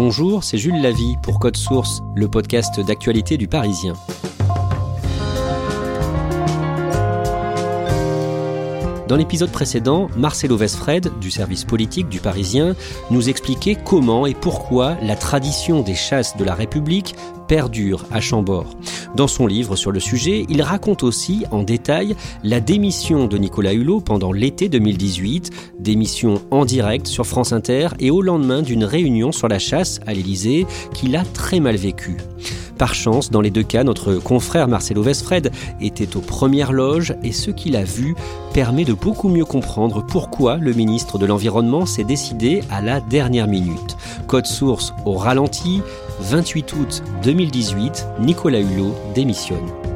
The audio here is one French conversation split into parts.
Bonjour, c'est Jules Lavie pour Code Source, le podcast d'actualité du Parisien. Dans l'épisode précédent, Marcelo Vesfred, du service politique du Parisien, nous expliquait comment et pourquoi la tradition des chasses de la République perdure à Chambord. Dans son livre sur le sujet, il raconte aussi en détail la démission de Nicolas Hulot pendant l'été 2018, démission en direct sur France Inter et au lendemain d'une réunion sur la chasse à l'Élysée qu'il a très mal vécue. Par chance, dans les deux cas, notre confrère Marcelo Vesfred était aux premières loges et ce qu'il a vu permet de beaucoup mieux comprendre pourquoi le ministre de l'Environnement s'est décidé à la dernière minute. Code source au ralenti, 28 août 2018, Nicolas Hulot démissionne.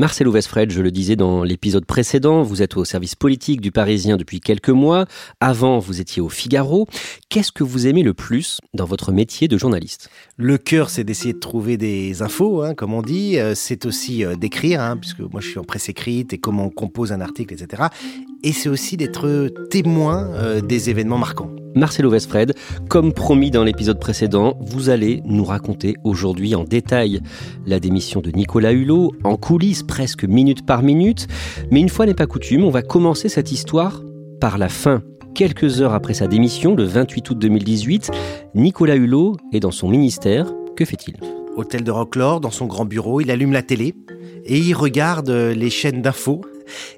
Marcelo Vesfred, je le disais dans l'épisode précédent, vous êtes au service politique du Parisien depuis quelques mois. Avant, vous étiez au Figaro. Qu'est-ce que vous aimez le plus dans votre métier de journaliste? Le cœur, c'est d'essayer de trouver des infos, hein, comme on dit. Euh, c'est aussi euh, d'écrire, hein, puisque moi je suis en presse écrite et comment on compose un article, etc. Et c'est aussi d'être témoin euh, des événements marquants. Marcelo Vesfred, comme promis dans l'épisode précédent, vous allez nous raconter aujourd'hui en détail la démission de Nicolas Hulot, en coulisses presque minute par minute. Mais une fois n'est pas coutume, on va commencer cette histoire par la fin. Quelques heures après sa démission, le 28 août 2018, Nicolas Hulot est dans son ministère. Que fait-il? Hôtel de Rocklore, dans son grand bureau, il allume la télé et il regarde les chaînes d'infos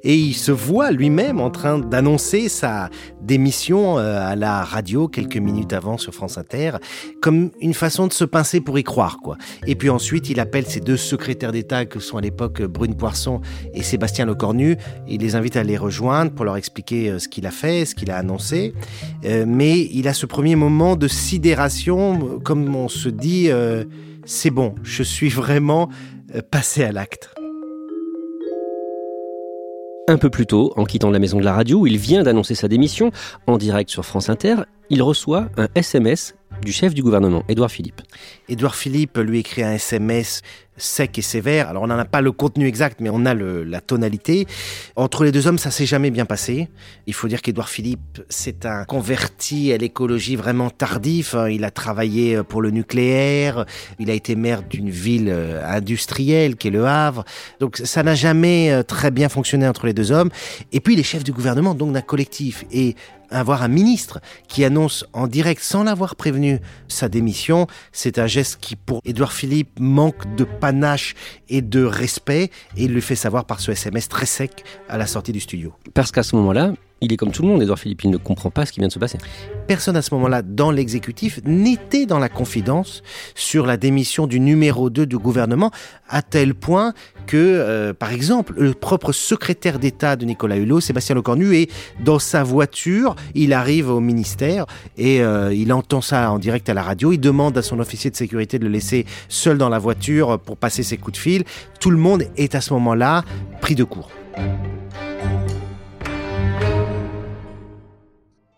et il se voit lui-même en train d'annoncer sa démission euh, à la radio quelques minutes avant sur France Inter, comme une façon de se pincer pour y croire, quoi. Et puis ensuite, il appelle ses deux secrétaires d'État que sont à l'époque Brune Poisson et Sébastien Lecornu. Il les invite à les rejoindre pour leur expliquer euh, ce qu'il a fait, ce qu'il a annoncé. Euh, mais il a ce premier moment de sidération, comme on se dit, c'est bon, je suis vraiment passé à l'acte. Un peu plus tôt, en quittant la maison de la radio, il vient d'annoncer sa démission en direct sur France Inter. Il reçoit un SMS du chef du gouvernement, Édouard Philippe. Édouard Philippe lui écrit un SMS sec et sévère. Alors on n'en a pas le contenu exact, mais on a la tonalité. Entre les deux hommes, ça s'est jamais bien passé. Il faut dire qu'Édouard Philippe, c'est un converti à l'écologie vraiment tardif. Hein. Il a travaillé pour le nucléaire. Il a été maire d'une ville euh, industrielle qui est le Havre. Donc ça n'a jamais euh, très bien fonctionné entre les deux hommes. Et puis il est chef du gouvernement, donc d'un collectif. Et avoir un ministre qui annonce en direct, sans l'avoir prévenu, sa démission, c'est un geste qui, pour Édouard Philippe, manque de panache et de respect, et il le fait savoir par ce SMS très sec à la sortie du studio. Parce qu'à ce moment-là, il est comme tout le monde, Edouard Philippe, il ne comprend pas ce qui vient de se passer. Personne à ce moment-là dans l'exécutif n'était dans la confidence sur la démission du numéro 2 du gouvernement, à tel point que, euh, par exemple, le propre secrétaire d'État de Nicolas Hulot, Sébastien Lecornu, est dans sa voiture, il arrive au ministère et euh, il entend ça en direct à la radio, il demande à son officier de sécurité de le laisser seul dans la voiture pour passer ses coups de fil. Tout le monde est à ce moment-là pris de court.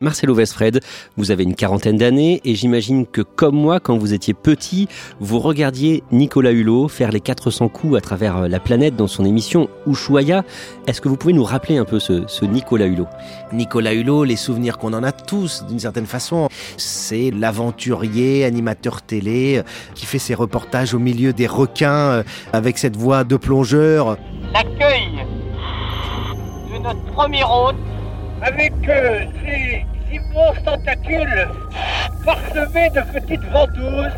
Marcelo Vesfred, vous avez une quarantaine d'années et j'imagine que comme moi, quand vous étiez petit, vous regardiez Nicolas Hulot faire les 400 coups à travers euh, la planète dans son émission Ushuaïa. Est-ce que vous pouvez nous rappeler un peu ce, Nicolas Hulot? Nicolas Hulot, les souvenirs qu'on en a tous d'une certaine façon, c'est l'aventurier, animateur télé, euh, qui fait ses reportages au milieu des requins euh, avec cette voix de plongeur. L'accueil de notre premier hôte avec immenses tentacules parsemés de petites ventouses.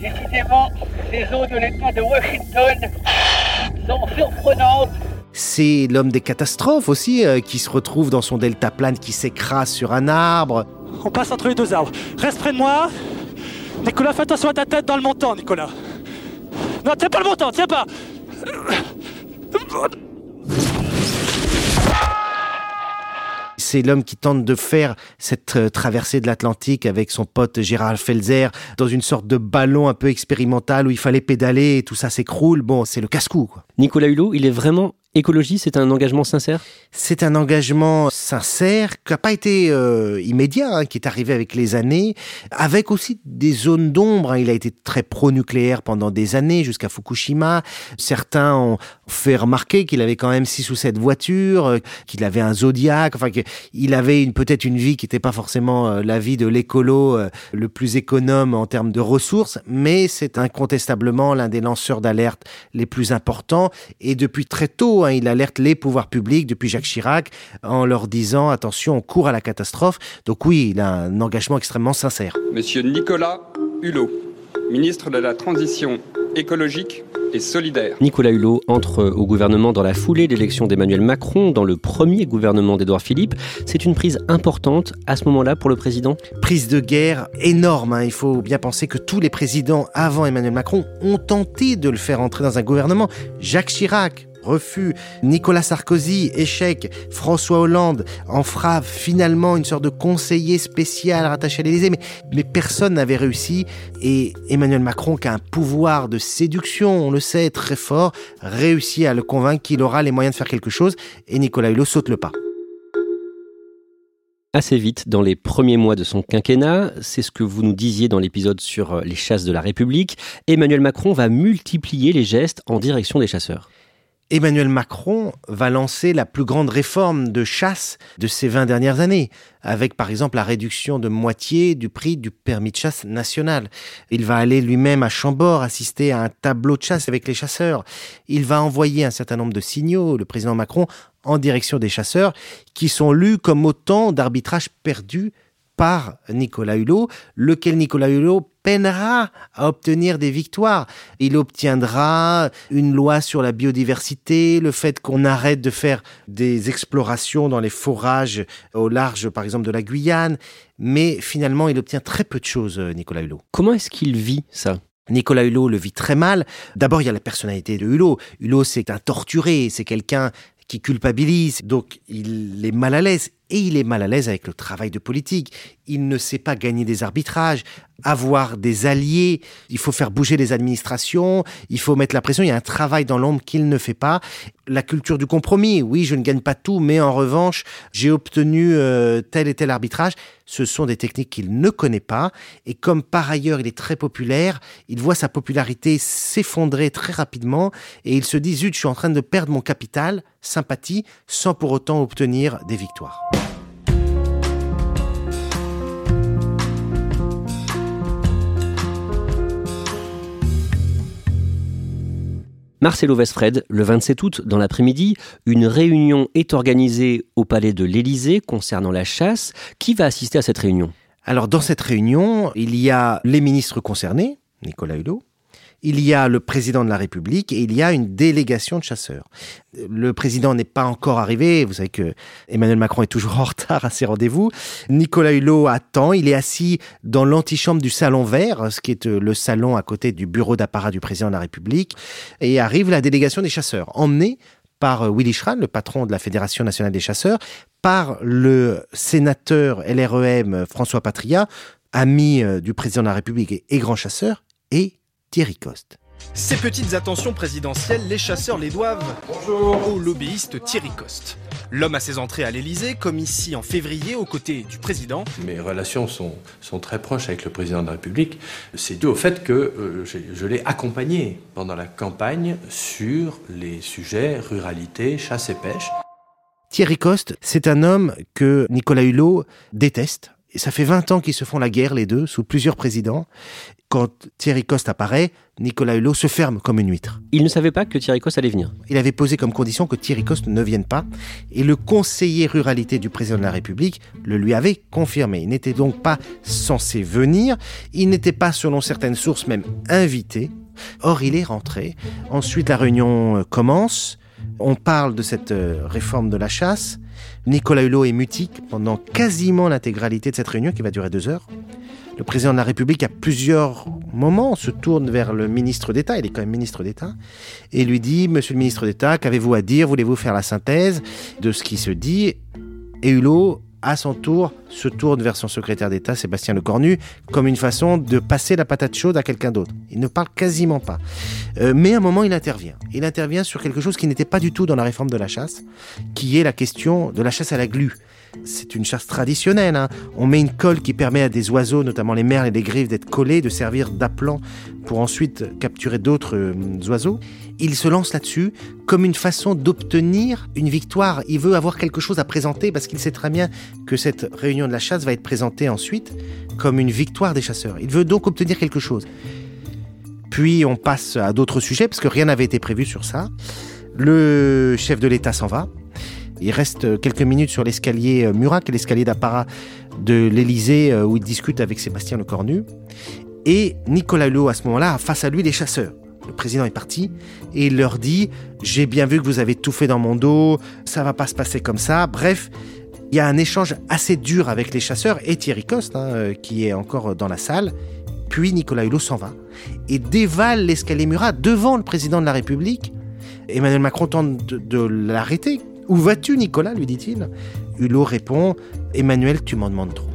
Décidément, ces eaux de l'État de Washington sont surprenantes. C'est l'homme des catastrophes aussi, euh, qui se retrouve dans son delta plane, qui s'écrase sur un arbre. On passe entre les deux arbres. Reste près de moi. Nicolas, fais attention à ta tête dans le montant, Nicolas. Non, tiens pas le montant, tiens pas. C'est l'homme qui tente de faire cette euh, traversée de l'Atlantique avec son pote Gérard Felzer dans une sorte de ballon un peu expérimental où il fallait pédaler et tout ça s'écroule. Bon, c'est le casse-cou. Nicolas Hulot, il est vraiment écologie, c'est un engagement sincère? C'est un engagement sincère qui n'a pas été euh, immédiat, hein, qui est arrivé avec les années, avec aussi des zones d'ombre. hein. Il a été très pro-nucléaire pendant des années, jusqu'à Fukushima. Certains ont fait remarquer qu'il avait quand même six ou sept voitures, euh, qu'il avait un Zodiac, enfin qu'il avait peut-être une vie qui n'était pas forcément euh, la vie de l'écolo le plus économe en termes de ressources, mais c'est incontestablement l'un des lanceurs d'alerte les plus importants. Et depuis très tôt, hein, il alerte les pouvoirs publics, depuis Jacques Chirac, en leur disant attention, on court à la catastrophe. Donc oui, il a un engagement extrêmement sincère. Monsieur Nicolas Hulot, ministre de la Transition écologique et solidaire. Nicolas Hulot entre au gouvernement dans la foulée de l'élection d'Emmanuel Macron, dans le premier gouvernement d'Édouard Philippe. C'est une prise importante à ce moment-là pour le président? Prise de guerre énorme. hein. Il faut bien penser que tous les présidents avant Emmanuel Macron ont tenté de le faire entrer dans un gouvernement. Jacques Chirac. Refus. Nicolas Sarkozy, échec. François Hollande en fera finalement une sorte de conseiller spécial rattaché à l'Élysée, mais, mais personne n'avait réussi. Et Emmanuel Macron, qui a un pouvoir de séduction, on le sait, très fort, réussit à le convaincre qu'il aura les moyens de faire quelque chose. Et Nicolas Hulot saute le pas. assez vite dans les premiers mois de son quinquennat. C'est ce que vous nous disiez dans l'épisode sur euh, les chasses de la République. Emmanuel Macron va multiplier les gestes en direction des chasseurs. Emmanuel Macron va lancer la plus grande réforme de chasse de ces 20 dernières années, avec par exemple la réduction de moitié du prix du permis de chasse national. Il va aller lui-même à Chambord assister à un tableau de chasse avec les chasseurs. Il va envoyer un certain nombre de signaux, le président Macron, en direction des chasseurs, qui sont lus comme autant d'arbitrages perdus par Nicolas Hulot, lequel Nicolas Hulot peinera à obtenir des victoires. Il obtiendra une loi sur la biodiversité, le fait qu'on arrête de faire des explorations dans les forages au large, par exemple, de la Guyane. Mais finalement, il obtient très peu de choses, euh, Nicolas Hulot. Comment est-ce qu'il vit ça? Nicolas Hulot le vit très mal. D'abord, il y a la personnalité de Hulot. Hulot, c'est un torturé, c'est quelqu'un qui culpabilise, donc il est mal à l'aise. Et il est mal à l'aise avec le travail de politique. Il ne sait pas gagner des arbitrages, avoir des alliés. Il faut faire bouger les administrations, il faut mettre la pression. Il y a un travail dans l'ombre qu'il ne fait pas. La culture du compromis. Oui, je ne gagne pas tout, mais en revanche, j'ai obtenu euh, tel et tel arbitrage. Ce sont des techniques qu'il ne connaît pas. Et comme par ailleurs, il est très populaire, il voit sa popularité s'effondrer très rapidement et il se dit, zut, je suis en train de perdre mon capital, sympathie, sans pour autant obtenir des victoires. Marcelo Vesfred, le 27 août, dans l'après-midi, une réunion est organisée au palais de l'Élysée concernant la chasse. Qui va assister à cette réunion? Alors, dans cette réunion, il y a les ministres concernés, Nicolas Hulot, il y a le président de la République et il y a une délégation de chasseurs. Le président n'est pas encore arrivé. Vous savez que Emmanuel Macron est toujours en retard à ses rendez-vous. Nicolas Hulot attend. Il est assis dans l'antichambre du salon vert, ce qui est euh, le salon à côté du bureau d'apparat du président de la République. Et arrive la délégation des chasseurs, emmenée par euh, Willy Schran, le patron de la Fédération nationale des chasseurs, par le sénateur LREM François Patria, ami euh, du président de la République et- et grand chasseur, et Thierry Coste. Ces petites attentions présidentielles, les chasseurs les doivent au lobbyiste Thierry Coste. L'homme a ses entrées à l'Élysée, comme ici en février, aux côtés du président. Mes relations sont, sont très proches avec le président de la République. C'est dû au fait que euh, je l'ai accompagné pendant la campagne sur les sujets ruralité, chasse et pêche. Thierry Coste, c'est un homme que Nicolas Hulot déteste. Et ça fait 20 ans qu'ils se font la guerre, les deux, sous plusieurs présidents. Quand Thierry Coste apparaît, Nicolas Hulot se ferme comme une huître. Il ne savait pas que Thierry Coste allait venir. Il avait posé comme condition que Thierry Coste ne vienne pas. Et le conseiller ruralité du président de la République le lui avait confirmé. Il n'était donc pas censé venir. Il n'était pas, selon certaines sources, même invité. Or, il est rentré. Ensuite, la réunion commence. On parle de cette euh, réforme de la chasse. Nicolas Hulot est mutique pendant quasiment l'intégralité de cette réunion qui va durer deux heures. Le président de la République, à plusieurs moments, se tourne vers le ministre d'État, il est quand même ministre d'État, et lui dit, Monsieur le ministre d'État, qu'avez-vous à dire? Voulez-vous faire la synthèse de ce qui se dit Hulot à son tour, se tourne vers son secrétaire d'État, Sébastien Lecornu, comme une façon de passer la patate chaude à quelqu'un d'autre. Il ne parle quasiment pas. Euh, mais à un moment, il intervient. Il intervient sur quelque chose qui n'était pas du tout dans la réforme de la chasse, qui est la question de la chasse à la glu. C'est une chasse traditionnelle. Hein. On met une colle qui permet à des oiseaux, notamment les merles et les grives, d'être collés, de servir d'appelant pour ensuite capturer d'autres euh, oiseaux. Il se lance là-dessus comme une façon d'obtenir une victoire. Il veut avoir quelque chose à présenter parce qu'il sait très bien que cette réunion de la chasse va être présentée ensuite comme une victoire des chasseurs. Il veut donc obtenir quelque chose. Puis on passe à d'autres sujets parce que rien n'avait été prévu sur ça. Le chef de l'État s'en va. Il reste quelques minutes sur l'escalier euh, Murat, l'escalier d'apparat de l'Élysée euh, où il discute avec Sébastien Lecornu. Et Nicolas Hulot, à ce moment-là, face à lui les chasseurs. Le président est parti et il leur dit J'ai bien vu que vous avez tout fait dans mon dos, ça va pas se passer comme ça. Bref, il y a un échange assez dur avec les chasseurs et Thierry Coste, hein, euh, qui est encore dans la salle. Puis Nicolas Hulot s'en va et dévale l'escalier Murat devant le président de la République. Emmanuel Macron tente de l'arrêter. Où vas-tu, Nicolas lui dit-il. Hulot répond Emmanuel, tu m'en demandes trop.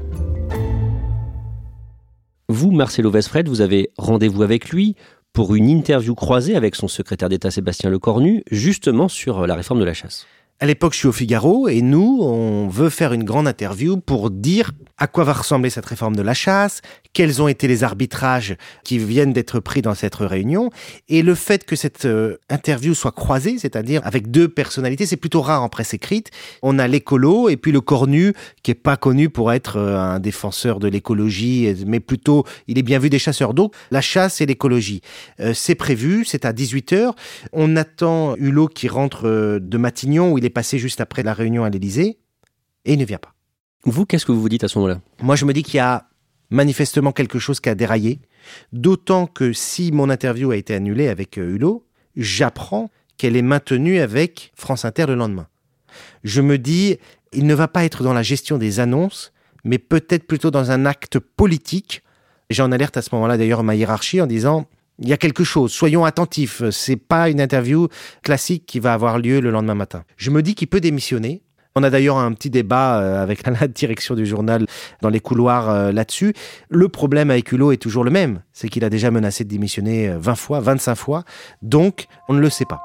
Vous, Marcelo Vesfred, vous avez rendez-vous avec lui pour une interview croisée avec son secrétaire d'État Sébastien Lecornu, justement sur la réforme de la chasse. À l'époque, je suis au Figaro et nous, on veut faire une grande interview pour dire à quoi va ressembler cette réforme de la chasse, quels ont été les arbitrages qui viennent d'être pris dans cette réunion, et le fait que cette euh, interview soit croisée, c'est-à-dire avec deux personnalités, c'est plutôt rare en presse écrite. On a l'écolo et puis le cornu, qui est pas connu pour être euh, un défenseur de l'écologie, mais plutôt il est bien vu des chasseurs. Donc la chasse et l'écologie, euh, c'est prévu, c'est à 18h. On attend Hulot qui rentre de Matignon, où il est passé juste après la réunion à l'Élysée, et il ne vient pas. Vous, qu'est-ce que vous vous dites à ce moment-là? Moi, je me dis qu'il y a manifestement quelque chose qui a déraillé. D'autant que si mon interview a été annulée avec euh, Hulot, j'apprends qu'elle est maintenue avec France Inter le lendemain. Je me dis, il ne va pas être dans la gestion des annonces, mais peut-être plutôt dans un acte politique. J'en alerte à ce moment-là d'ailleurs ma hiérarchie en disant, il y a quelque chose, soyons attentifs, c'est pas une interview classique qui va avoir lieu le lendemain matin. Je me dis qu'il peut démissionner, on a d'ailleurs un petit débat euh, avec la direction du journal dans les couloirs euh, là-dessus. Le problème avec Hulot est toujours le même, c'est qu'il a déjà menacé de démissionner 20 euh, fois, 25 fois, donc on ne le sait pas.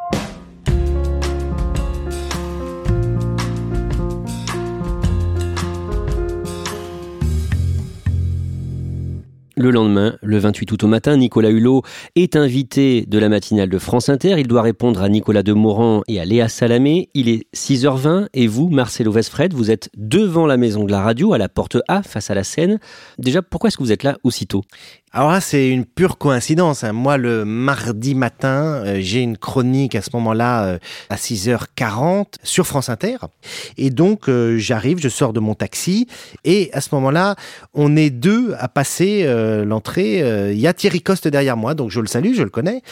Le lendemain, le 28 août au matin, Nicolas Hulot est invité de la matinale de France Inter. Il doit répondre à Nicolas Demorand et à Léa Salamé. Il est 6h20 et vous, Marcelo Vesfred, vous êtes devant la maison de la radio, à la porte A, face à la scène. Déjà, pourquoi est-ce que vous êtes là aussitôt? Alors là, c'est une pure coïncidence. Hein. Moi, le mardi matin, euh, j'ai une chronique à ce moment-là euh, à 6h40 sur France Inter. Et donc, euh, j'arrive, je sors de mon taxi. Et à ce moment-là, on est deux à passer l'entrée. Il y a Thierry Coste derrière moi, donc je le salue, je le connais.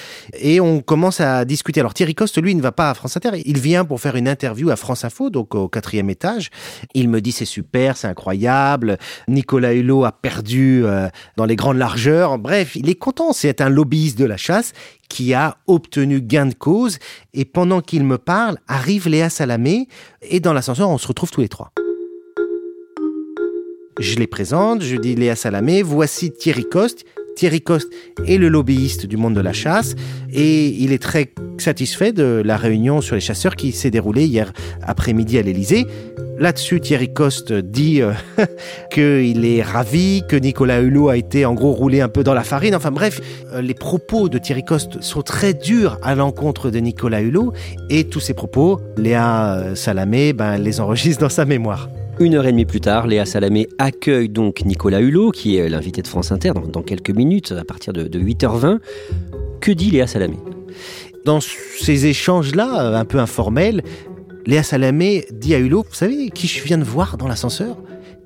Et on commence à discuter. Alors Thierry Coste, lui, ne va pas à France Inter. Il vient pour faire une interview à France Info, donc au quatrième étage. Il me dit, c'est super, c'est incroyable. Nicolas Hulot a perdu dans les grandes largeurs Bref, il est content. C'est un lobbyiste de la chasse qui a obtenu gain de cause. Et pendant qu'il me parle, arrive Léa Salamé. Et dans l'ascenseur, on se retrouve tous les trois. Je les présente, je dis Léa Salamé, voici Thierry Coste. Thierry Coste est le lobbyiste du monde de la chasse et il est très satisfait de la réunion sur les chasseurs qui s'est déroulée hier après-midi à l'Élysée. Là-dessus, Thierry Coste dit euh, qu'il est ravi, que Nicolas Hulot a été en gros roulé un peu dans la farine. Enfin bref, euh, les propos de Thierry Coste sont très durs à l'encontre de Nicolas Hulot et tous ces propos, Léa euh, Salamé ben, les enregistre dans sa mémoire. Une heure et demie plus tard, Léa Salamé accueille donc Nicolas Hulot, qui est l'invité de France Inter dans, quelques minutes, à partir de, de 8h20. Que dit Léa Salamé? Dans ces échanges-là, un peu informels, Léa Salamé dit à Hulot, vous savez qui je viens de voir dans l'ascenseur?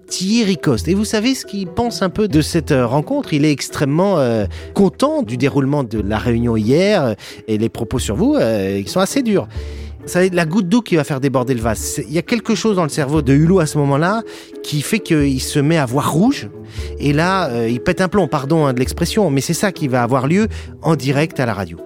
Thierry Coste. Et vous savez ce qu'il pense un peu de cette euh, rencontre? Il est extrêmement euh, content du déroulement de la réunion hier et les propos sur vous, euh, ils sont assez durs. Ça la goutte d'eau qui va faire déborder le vase. Il y a quelque chose dans le cerveau de Hulot à ce moment-là qui fait qu'il se met à voir rouge. Et là, euh, il pète un plomb, pardon hein, de l'expression, mais c'est ça qui va avoir lieu en direct à la radio.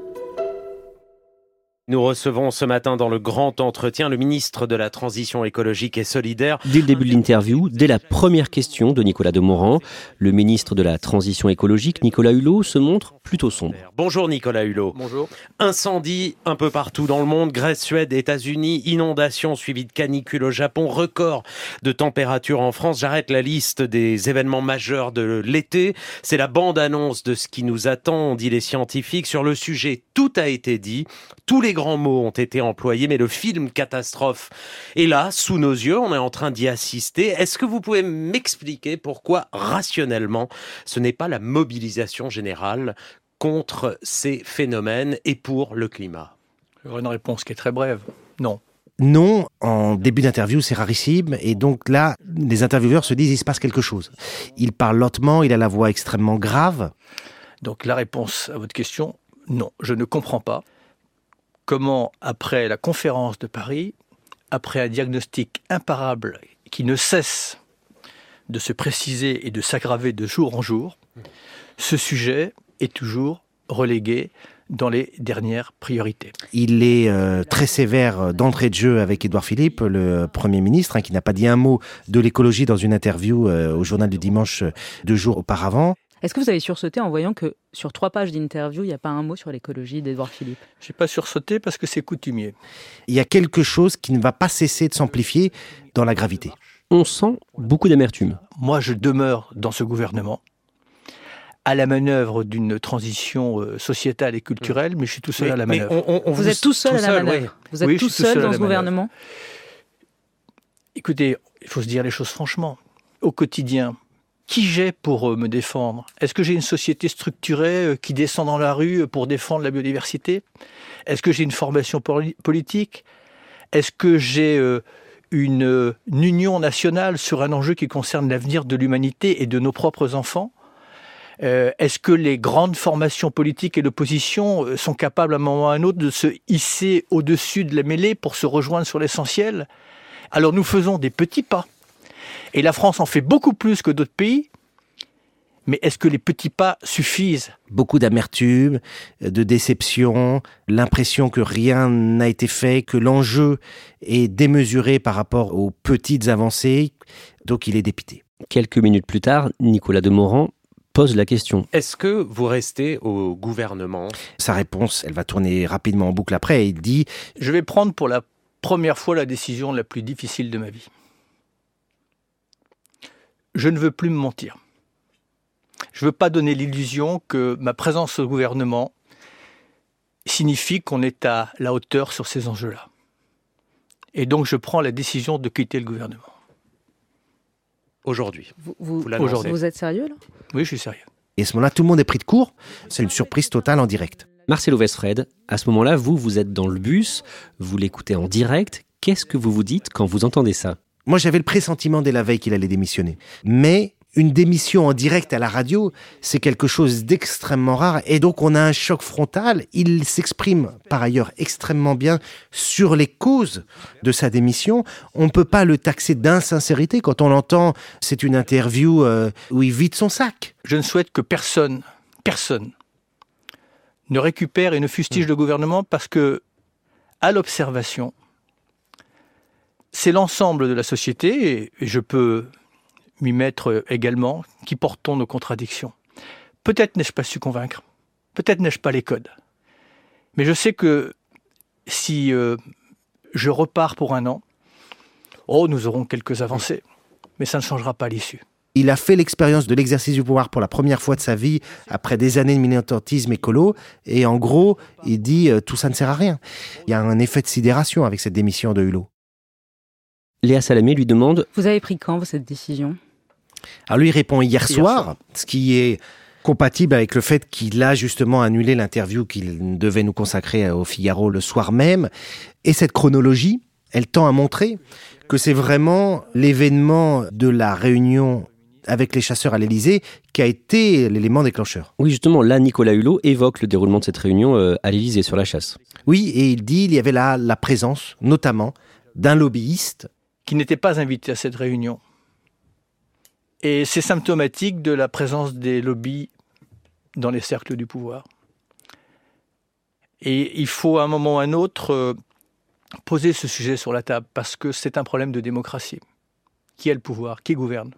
Nous recevons ce matin dans le grand entretien le ministre de la Transition écologique et solidaire. Dès le début de l'interview, dès la première question de Nicolas Demorand, le ministre de la Transition écologique, Nicolas Hulot, se montre plutôt sombre. Bonjour Nicolas Hulot. Bonjour. Incendie un peu partout dans le monde, Grèce, Suède, États-Unis, inondations suivies de canicules au Japon, record de température en France. J'arrête la liste des événements majeurs de l'été. C'est la bande-annonce de ce qui nous attend, dit les scientifiques. Sur le sujet, tout a été dit. Tous les grands mots ont été employés, mais le film catastrophe est là, sous nos yeux, on est en train d'y assister. Est-ce que vous pouvez m'expliquer pourquoi, rationnellement, ce n'est pas la mobilisation générale contre ces phénomènes et pour le climat? Une réponse qui est très brève. Non. Non, en début d'interview, c'est rarissime. Et donc là, les intervieweurs se disent, il se passe quelque chose. Il parle lentement, il a la voix extrêmement grave. Donc la réponse à votre question, non, je ne comprends pas comment, après la conférence de Paris, après un diagnostic imparable qui ne cesse de se préciser et de s'aggraver de jour en jour, ce sujet est toujours relégué dans les dernières priorités. Il est euh, très sévère d'entrée de jeu avec Édouard Philippe, le Premier ministre, hein, qui n'a pas dit un mot de l'écologie dans une interview euh, au journal du dimanche euh, deux jours auparavant. Est-ce que vous avez sursauté en voyant que sur trois pages d'interview, il n'y a pas un mot sur l'écologie d'Edouard Philippe? Je n'ai pas sursauté parce que c'est coutumier. Il y a quelque chose qui ne va pas cesser de s'amplifier dans la gravité. On sent beaucoup d'amertume. Moi, je demeure dans ce gouvernement à la manœuvre d'une transition euh, sociétale et culturelle, mais je suis tout seul à la manœuvre. vous, êtes tout seul à la manœuvre Vous êtes tout, seul dans ce gouvernement? Écoutez, il faut se dire les choses franchement. Au quotidien, qui j'ai pour euh, me défendre? Est-ce que j'ai une société structurée euh, qui descend dans la rue euh, pour défendre la biodiversité? Est-ce que j'ai une formation politique? Est-ce que j'ai une, union nationale sur un enjeu qui concerne l'avenir de l'humanité et de nos propres enfants? Est-ce que les grandes formations politiques et l'opposition sont capables à un moment ou à un autre de se hisser au-dessus de la mêlée pour se rejoindre sur l'essentiel? Alors nous faisons des petits pas et la France en fait beaucoup plus que d'autres pays. Mais est-ce que les petits pas suffisent? Beaucoup d'amertume, de déception, l'impression que rien n'a été fait, que l'enjeu est démesuré par rapport aux petites avancées, donc il est dépité. Quelques minutes plus tard, Nicolas Demorand pose la question. Est-ce que vous restez au gouvernement? Sa réponse, elle va tourner rapidement en boucle après. Il dit ⁇ Je vais prendre pour la première fois la décision la plus difficile de ma vie. Je ne veux plus me mentir. Je ne veux pas donner l'illusion que ma présence au gouvernement signifie qu'on est à la hauteur sur ces enjeux-là. Et donc je prends la décision de quitter le gouvernement. Aujourd'hui. Vous, vous, êtes sérieux là? Oui, je suis sérieux. Et à ce moment-là, tout le monde est pris de court. C'est une surprise totale en direct. Marcelo Westfred, à ce moment-là, vous, vous êtes dans le bus, vous l'écoutez en direct. Qu'est-ce que vous vous dites quand vous entendez ça? Moi, j'avais le pressentiment dès la veille qu'il allait démissionner. Mais une démission en direct à la radio, c'est quelque chose d'extrêmement rare. Et donc, on a un choc frontal. Il s'exprime par ailleurs extrêmement bien sur les causes de sa démission. On ne peut pas le taxer d'insincérité quand on l'entend. C'est une interview euh, où il vide son sac. Je ne souhaite que personne, personne, ne récupère et ne fustige le gouvernement parce que, à l'observation, c'est l'ensemble de la société, et je peux m'y mettre également, qui portons nos contradictions. Peut-être n'ai-je pas su convaincre, peut-être n'ai-je pas les codes, mais je sais que si euh, je repars pour un an, oh, nous aurons quelques avancées, mais ça ne changera pas l'issue. Il a fait l'expérience de l'exercice du pouvoir pour la première fois de sa vie après des années de militantisme écolo. Et en gros, il dit euh, tout ça ne sert à rien. Il y a un effet de sidération avec cette démission de Hulot. Léa Salamé lui demande Vous avez pris quand cette décision? Alors lui répond hier, soir, ce qui est compatible avec le fait qu'il a justement annulé l'interview qu'il devait nous consacrer au Figaro le soir même. Et cette chronologie, elle tend à montrer que c'est vraiment l'événement de la réunion avec les chasseurs à l'Elysée qui a été l'élément déclencheur. Oui, justement, là, Nicolas Hulot évoque le déroulement de cette réunion euh, à l'Elysée sur la chasse. Oui, et il dit il y avait là la présence, notamment, d'un lobbyiste. Qui n'était pas invité à cette réunion. Et c'est symptomatique de la présence des lobbies dans les cercles du pouvoir. Et il faut à un moment ou à un autre euh, poser ce sujet sur la table parce que c'est un problème de démocratie. Qui a le pouvoir? Qui gouverne?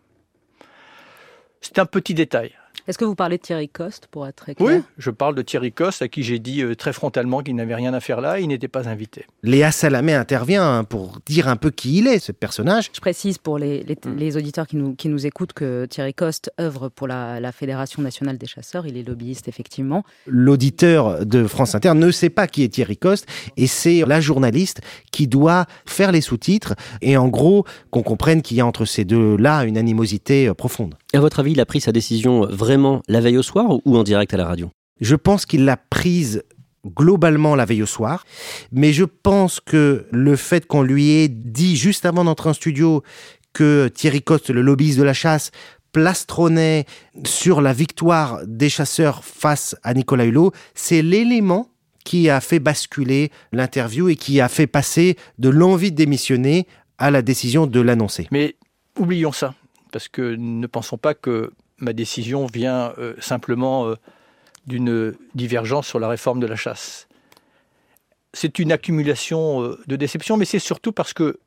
C'est un petit détail. Est-ce que vous parlez de Thierry Coste, pour être très clair Oui, je parle de Thierry Coste, à qui j'ai dit euh, très frontalement qu'il n'avait rien à faire là, il n'était pas invité. Léa Salamé intervient hein, pour dire un peu qui il est, ce personnage. Je précise pour les, Hmm. les, les auditeurs qui nous, qui nous écoutent que Thierry Coste œuvre pour la, la Fédération nationale des chasseurs. Il est lobbyiste, effectivement. L'auditeur de France Inter ne sait pas qui est Thierry Coste et c'est la journaliste qui doit faire les sous-titres et en gros qu'on comprenne qu'il y a entre ces deux-là une animosité euh, profonde. À votre avis, il a pris sa décision vraiment la veille au soir ou en direct à la radio? Je pense qu'il l'a prise globalement la veille au soir, mais je pense que le fait qu'on lui ait dit juste avant d'entrer en studio que Thierry Coste, le lobbyiste de la chasse, plastronnait sur la victoire des chasseurs face à Nicolas Hulot, c'est l'élément qui a fait basculer l'interview et qui a fait passer de l'envie de démissionner à la décision de l'annoncer. Mais oublions ça, parce que ne pensons pas que ma décision vient euh, simplement euh, d'une divergence sur la réforme de la chasse. C'est une accumulation euh, de déceptions, mais c'est surtout parce que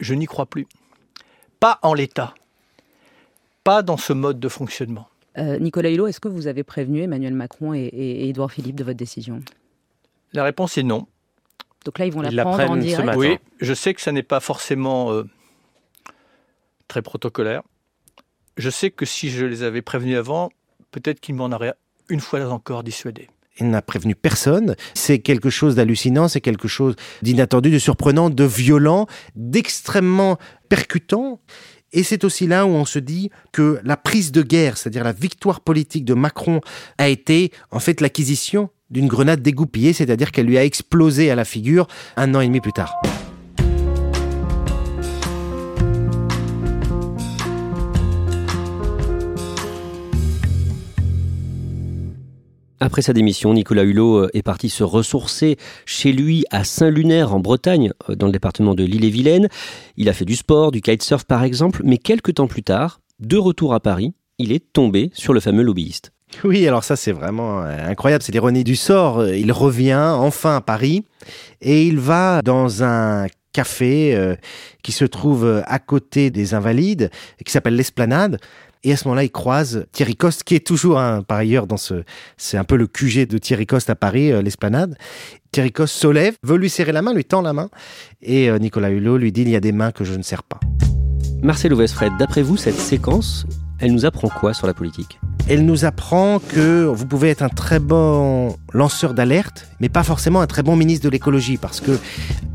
je n'y crois plus. Pas en l'état, pas dans ce mode de fonctionnement. Euh, Nicolas Hulot, est-ce que vous avez prévenu Emmanuel Macron et, et- Édouard Philippe de votre décision? La réponse est non. Donc là, ils vont Ils l'apprendre en direct. matin. Oui, je sais que ça n'est pas forcément euh, très protocolaire. Je sais que si je les avais prévenus avant, peut-être qu'ils m'en auraient une fois encore dissuadé. Il n'a prévenu personne. C'est quelque chose d'hallucinant, c'est quelque chose d'inattendu, de surprenant, de violent, d'extrêmement percutant. Et c'est aussi là où on se dit que la prise de guerre, c'est-à-dire la victoire politique de Macron, a été en fait l'acquisition d'une grenade dégoupillée, c'est-à-dire qu'elle lui a explosé à la figure un an et demi plus tard. Après sa démission, Nicolas Hulot euh, est parti se ressourcer chez lui à Saint-Lunaire en Bretagne, euh, dans le département de l'Ille-et-Vilaine. Il a fait du sport, du kitesurf par exemple, mais quelques temps plus tard, de retour à Paris, il est tombé sur le fameux lobbyiste. Oui, alors ça c'est vraiment euh, incroyable, c'est l'ironie du sort. Il revient enfin à Paris et il va dans un café qui se trouve à côté des Invalides, qui s'appelle l'Esplanade. Et à ce moment-là, il croise Thierry Coste, qui est toujours, hein, par ailleurs, dans ce, c'est un peu le QG de Thierry Coste à Paris, euh, l'Esplanade. Thierry Coste se lève, veut lui serrer la main, lui tend la main, et euh, Nicolas Hulot lui dit il y a des mains que je ne serre pas. Marcel Ovesfred, d'après vous, cette séquence, elle nous apprend quoi sur la politique? Elle nous apprend que vous pouvez être un très bon lanceur d'alerte, mais pas forcément un très bon ministre de l'écologie, parce que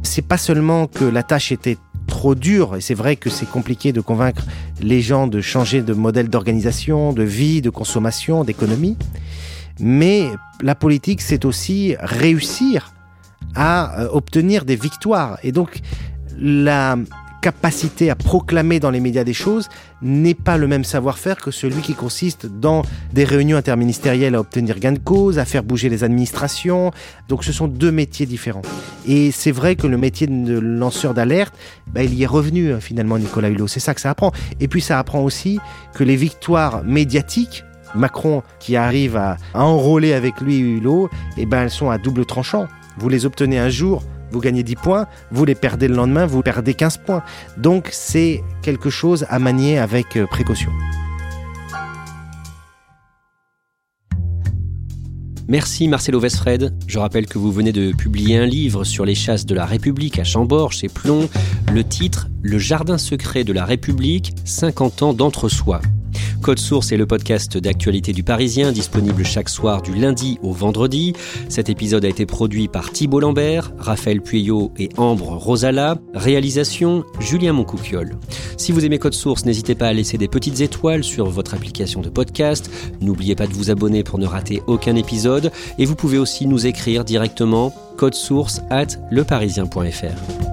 c'est pas seulement que la tâche était trop dure, et c'est vrai que c'est compliqué de convaincre les gens de changer de modèle d'organisation, de vie, de consommation, d'économie, mais la politique, c'est aussi réussir à euh, obtenir des victoires. Et donc, la capacité à proclamer dans les médias des choses n'est pas le même savoir-faire que celui qui consiste dans des réunions interministérielles à obtenir gain de cause, à faire bouger les administrations. Donc ce sont deux métiers différents. Et c'est vrai que le métier de lanceur d'alerte, bah, il y est revenu euh, finalement Nicolas Hulot. C'est ça que ça apprend. Et puis ça apprend aussi que les victoires médiatiques Macron qui arrive à, enrôler avec lui Hulot, eh ben elles sont à double tranchant. Vous les obtenez un jour, vous gagnez 10 points, vous les perdez le lendemain, vous perdez 15 points. Donc c'est quelque chose à manier avec euh, précaution. Merci Marcelo Vesfred. Je rappelle que vous venez de publier un livre sur les chasses de la République à Chambord chez Plomb. Le titre Le jardin secret de la République, 50 ans d'entre-soi. Code Source est le podcast d'actualité du Parisien, disponible chaque soir du lundi au vendredi. Cet épisode a été produit par Thibault Lambert, Raphaël Pueyo et Ambre Rosala. Réalisation, Julien Moncouquiole. Si vous aimez Code Source, n'hésitez pas à laisser des petites étoiles sur votre application de podcast. N'oubliez pas de vous abonner pour ne rater aucun épisode. Et vous pouvez aussi nous écrire directement code source at leparisien.fr.